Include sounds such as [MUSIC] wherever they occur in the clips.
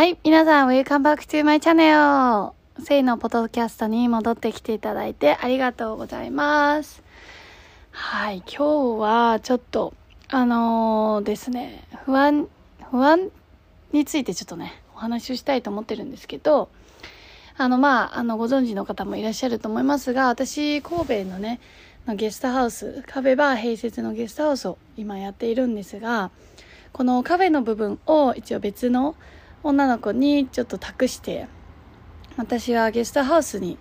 はい、皆さん、Welcome back to my channel! セイのポッドキャストに戻ってきていただいてありがとうございます。はい、今日はちょっと、あのーですね、不安、不安についてちょっとね、お話をしたいと思ってるんですけど、あの、まあ、あの、ご存知の方もいらっしゃると思いますが、私、神戸のね、のゲストハウス、カフェバー併設のゲストハウスを今やっているんですが、このカフェの部分を一応別の女の子にちょっと託して、私はゲストハウスに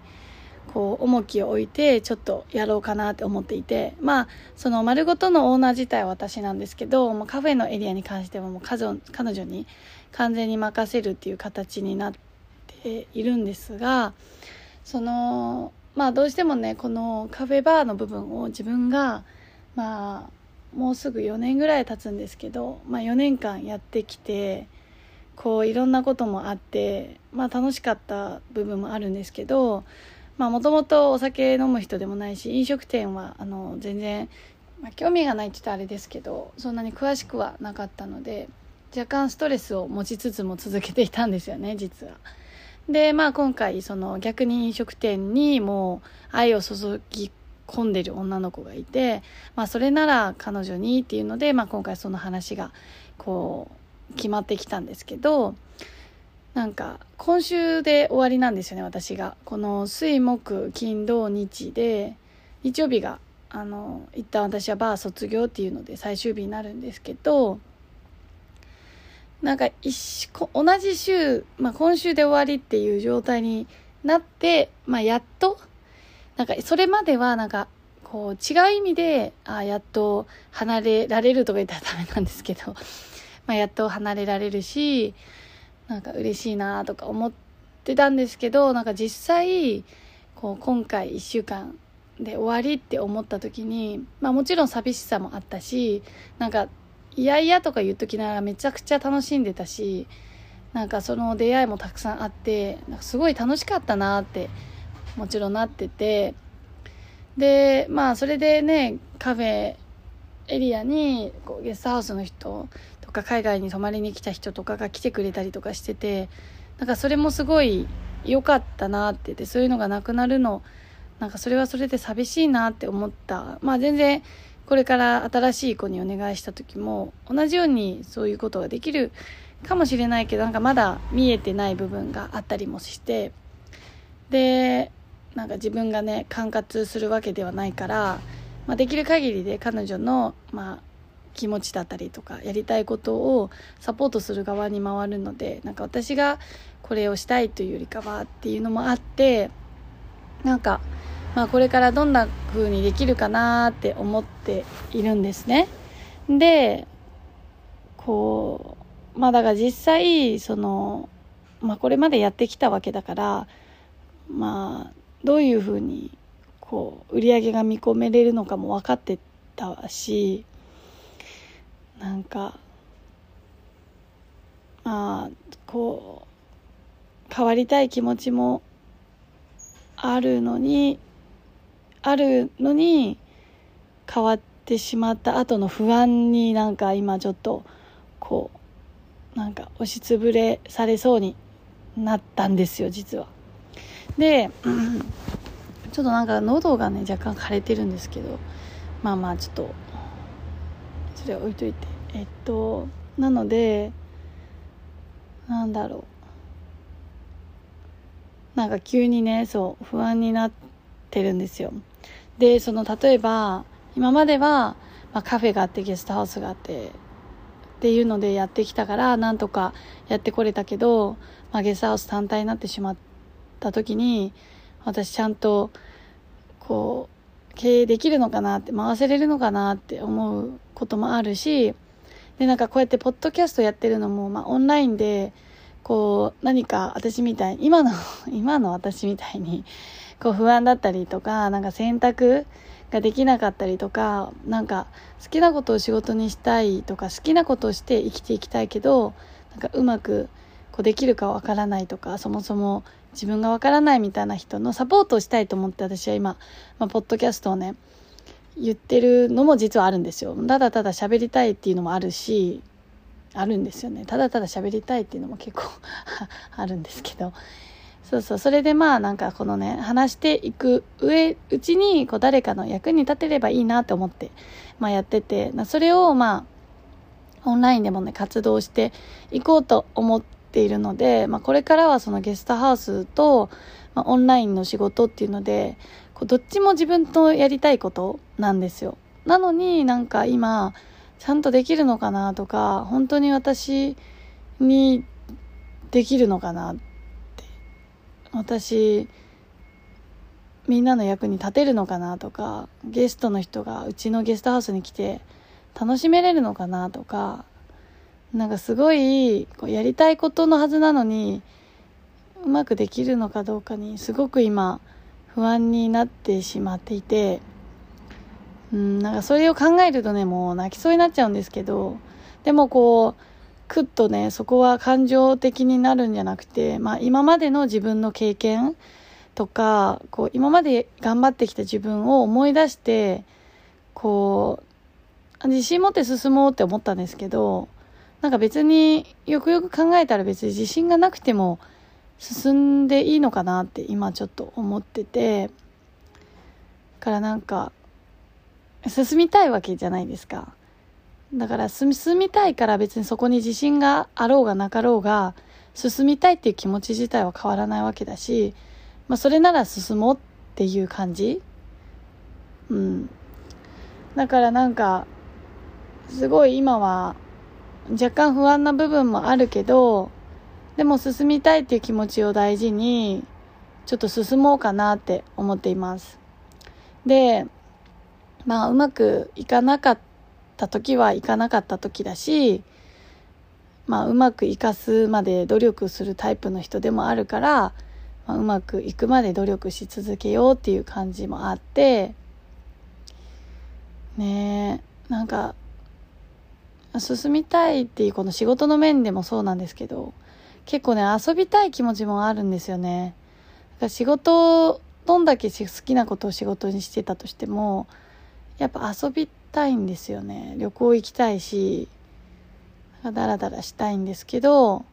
こう重きを置いてちょっとやろうかなって思っていてまあその丸ごとのオーナー自体は私なんですけどもうカフェのエリアに関してはもう彼女彼女に完全に任せるっていう形になっているんですがそのまあどうしてもねこのカフェバーの部分を自分がまあもうすぐ4年ぐらい経つんですけど、まあ、4年間やってきてこういろんなこともあってまあ楽しかった部分もあるんですけどもともとお酒飲む人でもないし飲食店はあの全然、まあ、興味がないって言ったらあれですけどそんなに詳しくはなかったので若干ストレスを持ちつつも続けていたんですよね実は。でまあ今回その逆に飲食店にもう愛を注ぎ込んでる女の子がいて、まあ、それなら彼女にっていうので、まあ、今回その話がこう決まってきたんですけどなんか今週で終わりなんですよね私が。この水木金土日で日曜日があの一旦私はバー卒業っていうので最終日になるんですけどなんか一同じ週、まあ、今週で終わりっていう状態になって、まあ、やっとなんかそれまではなんかこう違う意味であやっと離れられるとか言ったらダメなんですけど、まあ、やっと離れられるしなんか嬉しいなとか思ってたんですけどなんか実際こう今回1週間で終わりって思った時に、まあ、もちろん寂しさもあったしなんかいやいやとか言っときながらめちゃくちゃ楽しんでたしなんかその出会いもたくさんあってなんかすごい楽しかったなってもちろんなっててでまあそれでねカフェエリアにこうゲストハウスの人とか海外に泊まりに来た人とかが来てくれたりとかしててなんかそれもすごい良かったなっててそういうのがなくなるのなんかそれはそれで寂しいなって思った。まあ全然これから新しい子にお願いした時も同じようにそういうことができるかもしれないけどなんかまだ見えてない部分があったりもしてでなんか自分がね管轄するわけではないから、まあ、できる限りで彼女の、まあ、気持ちだったりとかやりたいことをサポートする側に回るのでなんか私がこれをしたいというよりかはっていうのもあってなんか、まあ、これからどんな風にできるかなって思っているんですね。でこうまあだから実際その、まあ、これまでやってきたわけだからまあどういうふうにこう売り上げが見込めれるのかも分かってたしなんかまあこう変わりたい気持ちもあるのにあるのに変わってしまった後の不安になんか今ちょっとこうなんか押しつぶれされそうになったんですよ実は。で、ちょっとなんか喉がね若干枯れてるんですけどまあまあちょっとそれは置いといて。えっとなのでなんだろう。なんか急にねそう不安になってるんですよ。でその例えば今までは、まあ、カフェがあってゲストハウスがあってっていうのでやってきたからなんとかやってこれたけど、まあ、ゲストハウス単体になってしまった時に私ちゃんとこう経営できるのかなって回せれるのかなって思うこともあるしでなんかこうやってポッドキャストやってるのも、まあ、オンラインでこう何か私みたいに今の [LAUGHS] 今の私みたいにこう不安だったりとかなんか選択ができなかったりとかなんか好きなことを仕事にしたいとか好きなことをして生きていきたいけどなんかうまくこうできるかわからないとかそもそも自分がわからないみたいな人のサポートをしたいと思って私は今、まあ、ポッドキャストをね言ってるのも実はあるんですよ。ただただ喋りたいっていうのもあるしあるんですよね。ただただ喋りたいっていうのも結構 [LAUGHS] あるんですけど。そうそう。それでまあなんかこのね話していく上うちにこう誰かの役に立てればいいなと思って、まあ、やってて。それをまあオンラインでもね活動していこうと思っているので、まあ、これからはそのゲストハウスと、まあ、オンラインの仕事っていうのでどっちも自分とやりたいことなんですよ。なのになんか今ちゃんとできるのかなとか本当に私にできるのかなって。私みんなの役に立てるのかなとかゲストの人がうちのゲストハウスに来て楽しめれるのかなとかなんかすごいこうやりたいことのはずなのにうまくできるのかどうかにすごく今不安になってしまっていてうん、なんかそれを考えるとね、もう泣きそうになっちゃうんですけど、でもこう、くっとね、そこは感情的になるんじゃなくて、まあ今までの自分の経験とか、こう今まで頑張ってきた自分を思い出して、こう、自信持って進もうって思ったんですけど、なんか別によくよく考えたら別に自信がなくても進んでいいのかなって今ちょっと思ってて、からなんか進みたいわけじゃないですか。だから進みたいから別にそこに自信があろうがなかろうが進みたいっていう気持ち自体は変わらないわけだし、まあそれなら進もうっていう感じうん。だからなんか、すごい今は若干不安な部分もあるけど、でも進みたいっていう気持ちを大事に、ちょっと進もうかなって思っています。で、まあうまくいかなかった時はいかなかった時だし、まあうまくいかすまで努力するタイプの人でもあるから、まあ、うまくいくまで努力し続けようっていう感じもあって、ねえ、なんか、進みたいっていうこの仕事の面でもそうなんですけど、結構ね、遊びたい気持ちもあるんですよね。だから仕事、どんだけ好きなことを仕事にしてたとしても、やっぱ遊びたいんですよね旅行行きたいしダラダラしたいんですけど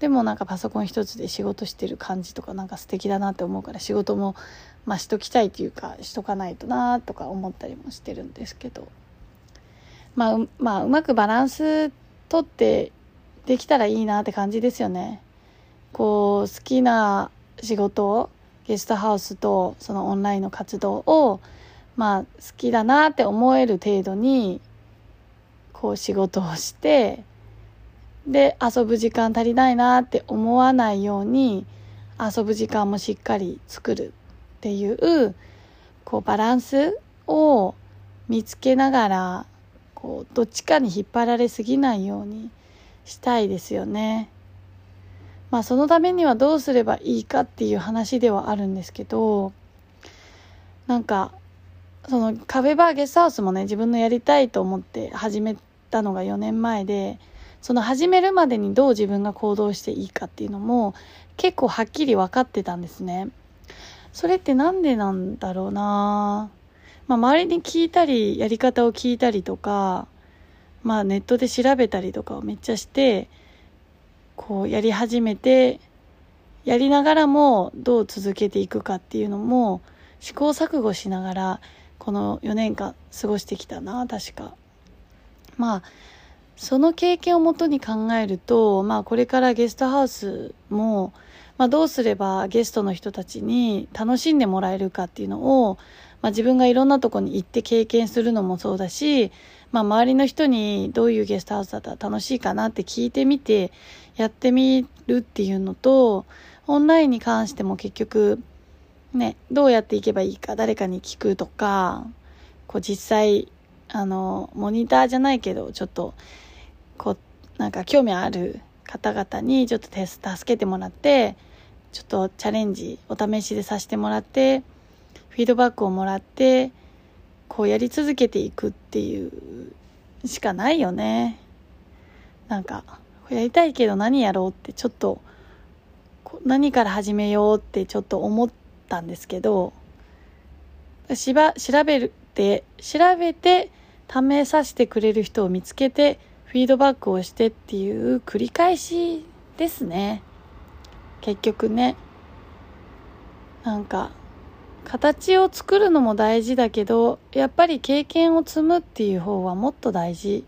でもなんかパソコン一つで仕事してる感じとかなんか素敵だなって思うから仕事もまあしときたいというかしとかないとなとか思ったりもしてるんですけどまあう,、まあ、うまくバランスとってできたらいいなって感じですよね。こう好きな仕事をゲストハウスとそのオンラインの活動をまあ好きだなって思える程度にこう仕事をしてで遊ぶ時間足りないなって思わないように遊ぶ時間もしっかり作るっていうこうバランスを見つけながらこうどっちかに引っ張られすぎないようにしたいですよね。まあそのためにはどうすればいいかっていう話ではあるんですけどなんかそのカフェバーゲストハウスもね自分のやりたいと思って始めたのが4年前でその始めるまでにどう自分が行動していいかっていうのも結構はっきり分かってたんですねそれって何でなんだろうなまあ周りに聞いたりやり方を聞いたりとかまあネットで調べたりとかをめっちゃしてこうやり始めてやりながらもどう続けていくかっていうのも試行錯誤しながらこの4年間過ごしてきたな確か。まあその経験をもとに考えるとまあこれからゲストハウスもまあ、どうすればゲストの人たちに楽しんでもらえるかっていうのを、まあ、自分がいろんなとこに行って経験するのもそうだし、まあ、周りの人にどういうゲストハウスだったら楽しいかなって聞いてみてやってみるっていうのとオンラインに関しても結局ねどうやっていけばいいか誰かに聞くとかこう実際あのモニターじゃないけどちょっとこうなんか興味ある方々にちょっと助けてもらってちょっとチャレンジお試しでさせてもらってフィードバックをもらってこうやり続けていくっていうしかないよね。なんかやりたいけど何やろうってちょっと何から始めようってちょっと思ったんですけどしば調べるって調べて試させてくれる人を見つけてフィードバックをしてっていう繰り返しですね。結局ね。なんか形を作るのも大事だけどやっぱり経験を積むっていう方はもっと大事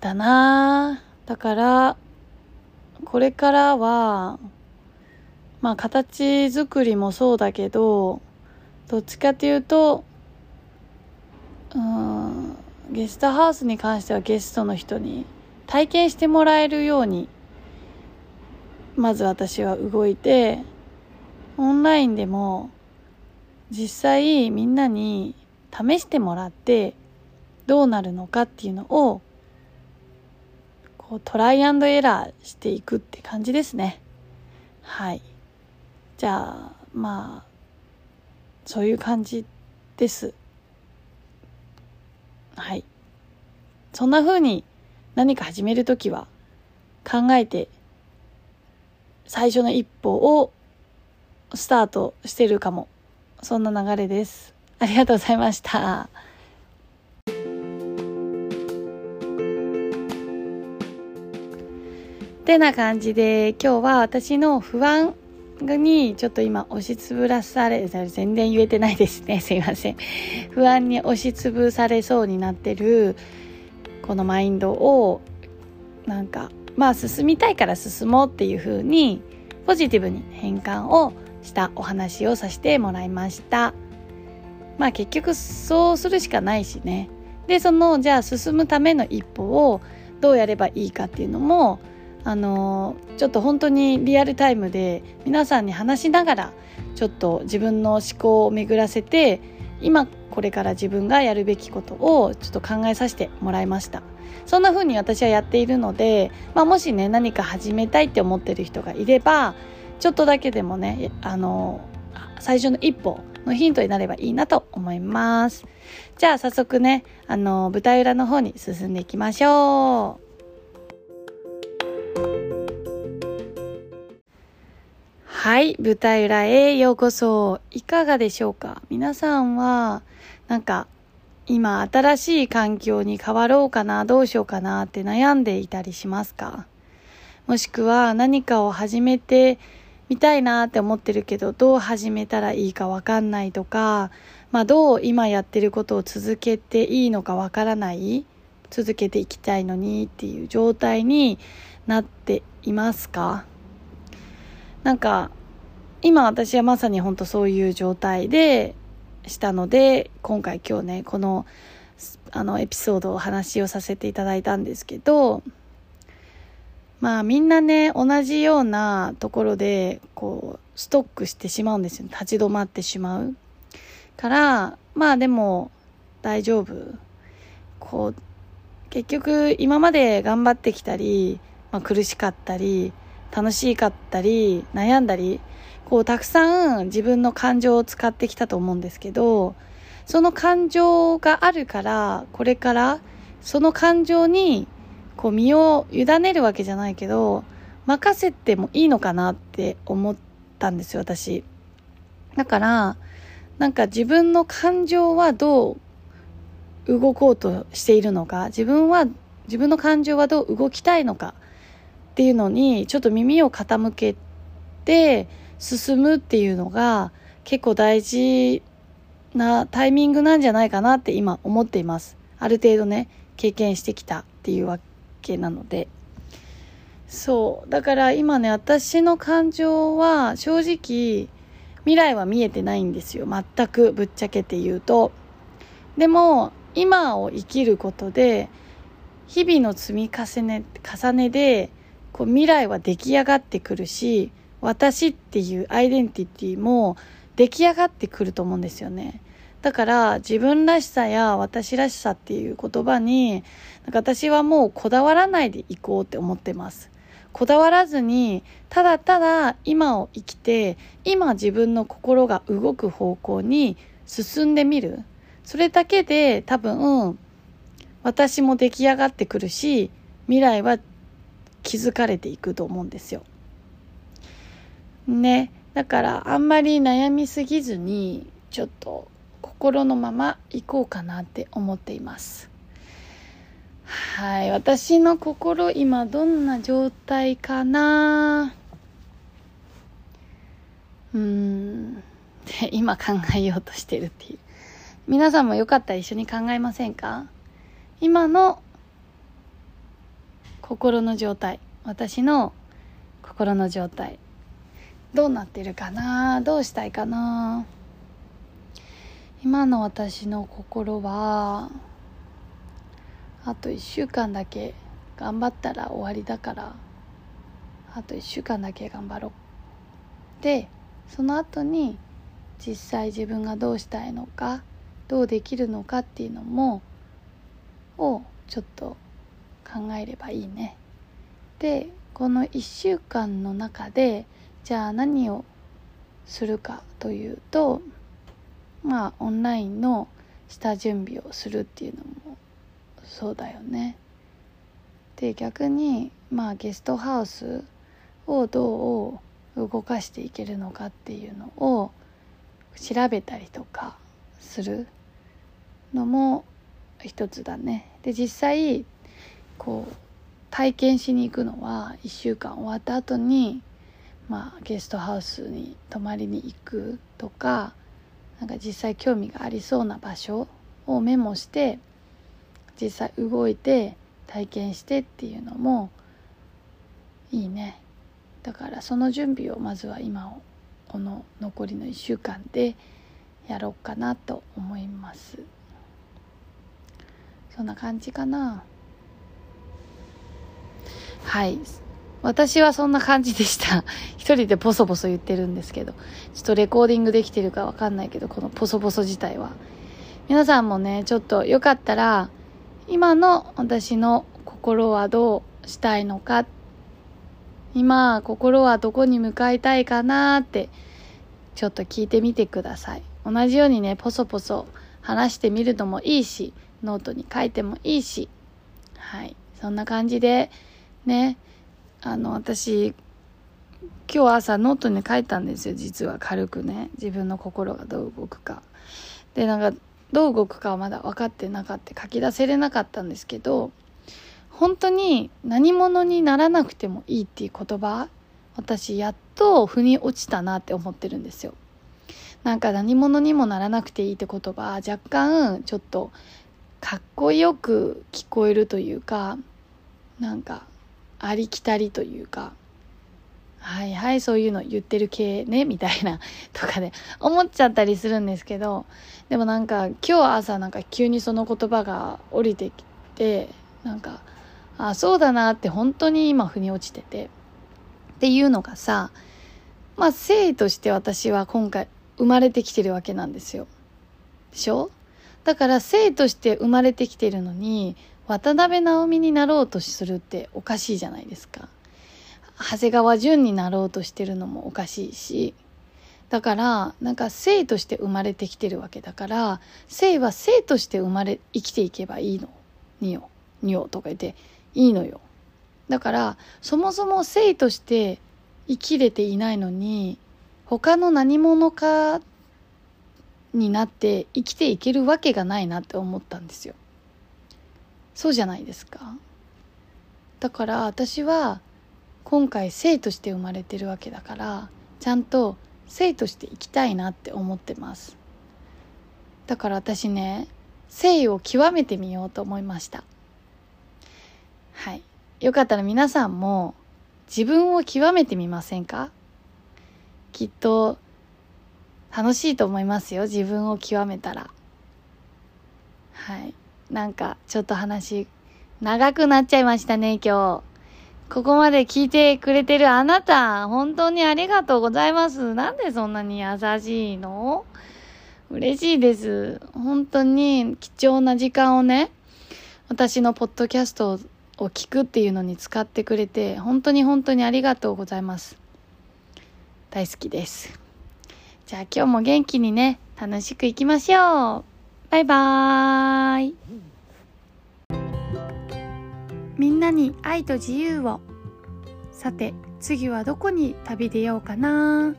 だな。だからこれからはまあ形作りもそうだけどどっちかっていうとうんゲストハウスに関してはゲストの人に体験してもらえるようにまず私は動いてオンラインでも実際みんなに試してもらってどうなるのかっていうのをこうトライアンドエラーしていくって感じですね。はい。じゃあまあそういう感じです。はい。そんな風に何か始める時は考えて最初の一歩をスタートしてるかも。そんな流れです。ありがとうございました。ってな感じで今日は私の不安にちょっと今押しつぶらされ全然言えてないですね [LAUGHS] すいません不安に押しつぶされそうになってるこのマインドをなんかまあ進みたいから進もうっていう風にポジティブに変換をしたお話をさせてもらいました。まあ結局そうするしかないしね。でそのじゃあ進むための一歩をどうやればいいかっていうのもあのちょっと本当にリアルタイムで皆さんに話しながらちょっと自分の思考を巡らせて今これから自分がやるべきことをちょっと考えさせてもらいました。そんな風に私はやっているので、まあ、もしね何か始めたいって思ってる人がいればちょっとだけでもねあの最初の一歩のヒントになればいいなと思います。じゃあ早速ねあの舞台裏の方に進んでいきましょう。はい、舞台裏へようこそ。いかがでしょうか？皆さんは、なんか、今新しい環境に変わろうかな、どうしようかなって悩んでいたりしますか？もしくは何かを始めて見たいなって思ってるけどどう始めたらいいかわかんないとか、まあ、どう今やってることを続けていいのかわからない続けていきたいのにっていう状態になっていますか？なんか今私はまさに本当そういう状態でしたので今回今日ねこのあのエピソードを話をさせていただいたんですけどまあみんなね同じようなところでこうストックしてしまうんですよ立ち止まってしまう。からまあでも大丈夫。こう結局今まで頑張ってきたり、まあ、苦しかったり楽しかったり悩んだりこうたくさん自分の感情を使ってきたと思うんですけどその感情があるからこれからその感情にこう身を委ねるわけじゃないけど任せてもいいのかなって思ったんですよ私。だからなんか自分の感情はどう動こうとしているのか自分は自分の感情はどう動きたいのかっていうのにちょっと耳を傾けて進むっていうのが結構大事なタイミングなんじゃないかなって今思っています。ある程度ね経験してきたっていうわけ。なので。そう。だから今ね私の感情は正直未来は見えてないんですよ。全くぶっちゃけて言うと。でも今を生きることで日々の積み重ね重ねでこう未来は出来上がってくるし私っていうアイデンティティも出来上がってくると思うんですよね。だから自分らしさや私らしさっていう言葉になんか私はもうこだわらないでいこうって思ってます。こだわらずにただただ今を生きて今自分の心が動く方向に進んでみる。それだけで多分私も出来上がってくるし未来は築かれていくと思うんですよ。ね。だからあんまり悩みすぎずにちょっと心のまま行こうかなって思っています。はい私の心今どんな状態かな？うん。今考えようとしてるっていう。皆さんもよかったら一緒に考えませんか？今の心の状態。私の心の状態。どうなってるかな？どうしたいかな？今の私の心はあと1週間だけ頑張ったら終わりだからあと1週間だけ頑張ろう。でその後に実際自分がどうしたいのかどうできるのかっていうのもをちょっと考えればいいね。でこの1週間の中でじゃあ何をするかというとまあオンラインの下準備をするっていうのもそうだよね。で逆にまあゲストハウスをどう動かしていけるのかっていうのを調べたりとかするのも一つだね。で実際こう体験しに行くのは1週間終わった後にまあゲストハウスに泊まりに行くとかなんか実際興味がありそうな場所をメモして実際動いて体験してっていうのもいいね。だからその準備をまずは今をこの残りの1週間でやろうかなと思います。そんな感じかな。はい。私はそんな感じでした。[LAUGHS] 一人でポソポソ言ってるんですけど、ちょっとレコーディングできてるかわかんないけど、このポソポソ自体は。皆さんもね、ちょっとよかったら、今の私の心はどうしたいのか、今、心はどこに向かいたいかなって、ちょっと聞いてみてください。同じようにね、ポソポソ話してみるのもいいし、ノートに書いてもいいし、はい。そんな感じで、ね、あの私今日朝ノートに書いたんですよ実は軽くね。自分の心がどう動くか。でなんかどう動くかはまだ分かってなかった書き出せれなかったんですけど本当に何者にならなくてもいいっていう言葉私やっと腑に落ちたなって思ってるんですよ。なんか何者にもならなくていいって言葉若干ちょっとかっこよく聞こえるというかなんかありきたりというか、はいはい、そういうの言ってる系ね、みたいな、[LAUGHS] とかで思っちゃったりするんですけど、でもなんか今日朝なんか急にその言葉が降りてきて、なんか、あ、そうだなって本当に今腑に落ちてて。っていうのがさ、まあ生として私は今回生まれてきてるわけなんですよ。でしょ？だから生として生まれてきてるのに、渡辺直美になろうとするっておかしいじゃないですか。長谷川淳になろうとしてるのもおかしいし、だからなんか生として生まれてきてるわけだから生は生として生まれ生きていけばいいの。によによとか言っていいのよ。だからそもそも生として生きれていないのに他の何者かになって生きていけるわけがないなって思ったんですよ。そうじゃないですか。だから私は今回生として生まれてるわけだからちゃんと生として生きたいなって思ってます。だから私ね生を極めてみようと思いました。はい。よかったら皆さんも自分を極めてみませんか？きっと楽しいと思いますよ。自分を極めたら。はい。なんかちょっと話長くなっちゃいましたね今日。ここまで聞いてくれてるあなた本当にありがとうございます。なんでそんなに優しいの？嬉しいです。本当に貴重な時間をね私のポッドキャストを聞くっていうのに使ってくれて本当に本当にありがとうございます。大好きです。じゃあ今日も元気にね楽しくいきましょう。バイバーイ。みんなに愛と自由を。さて次はどこに旅出ようかな。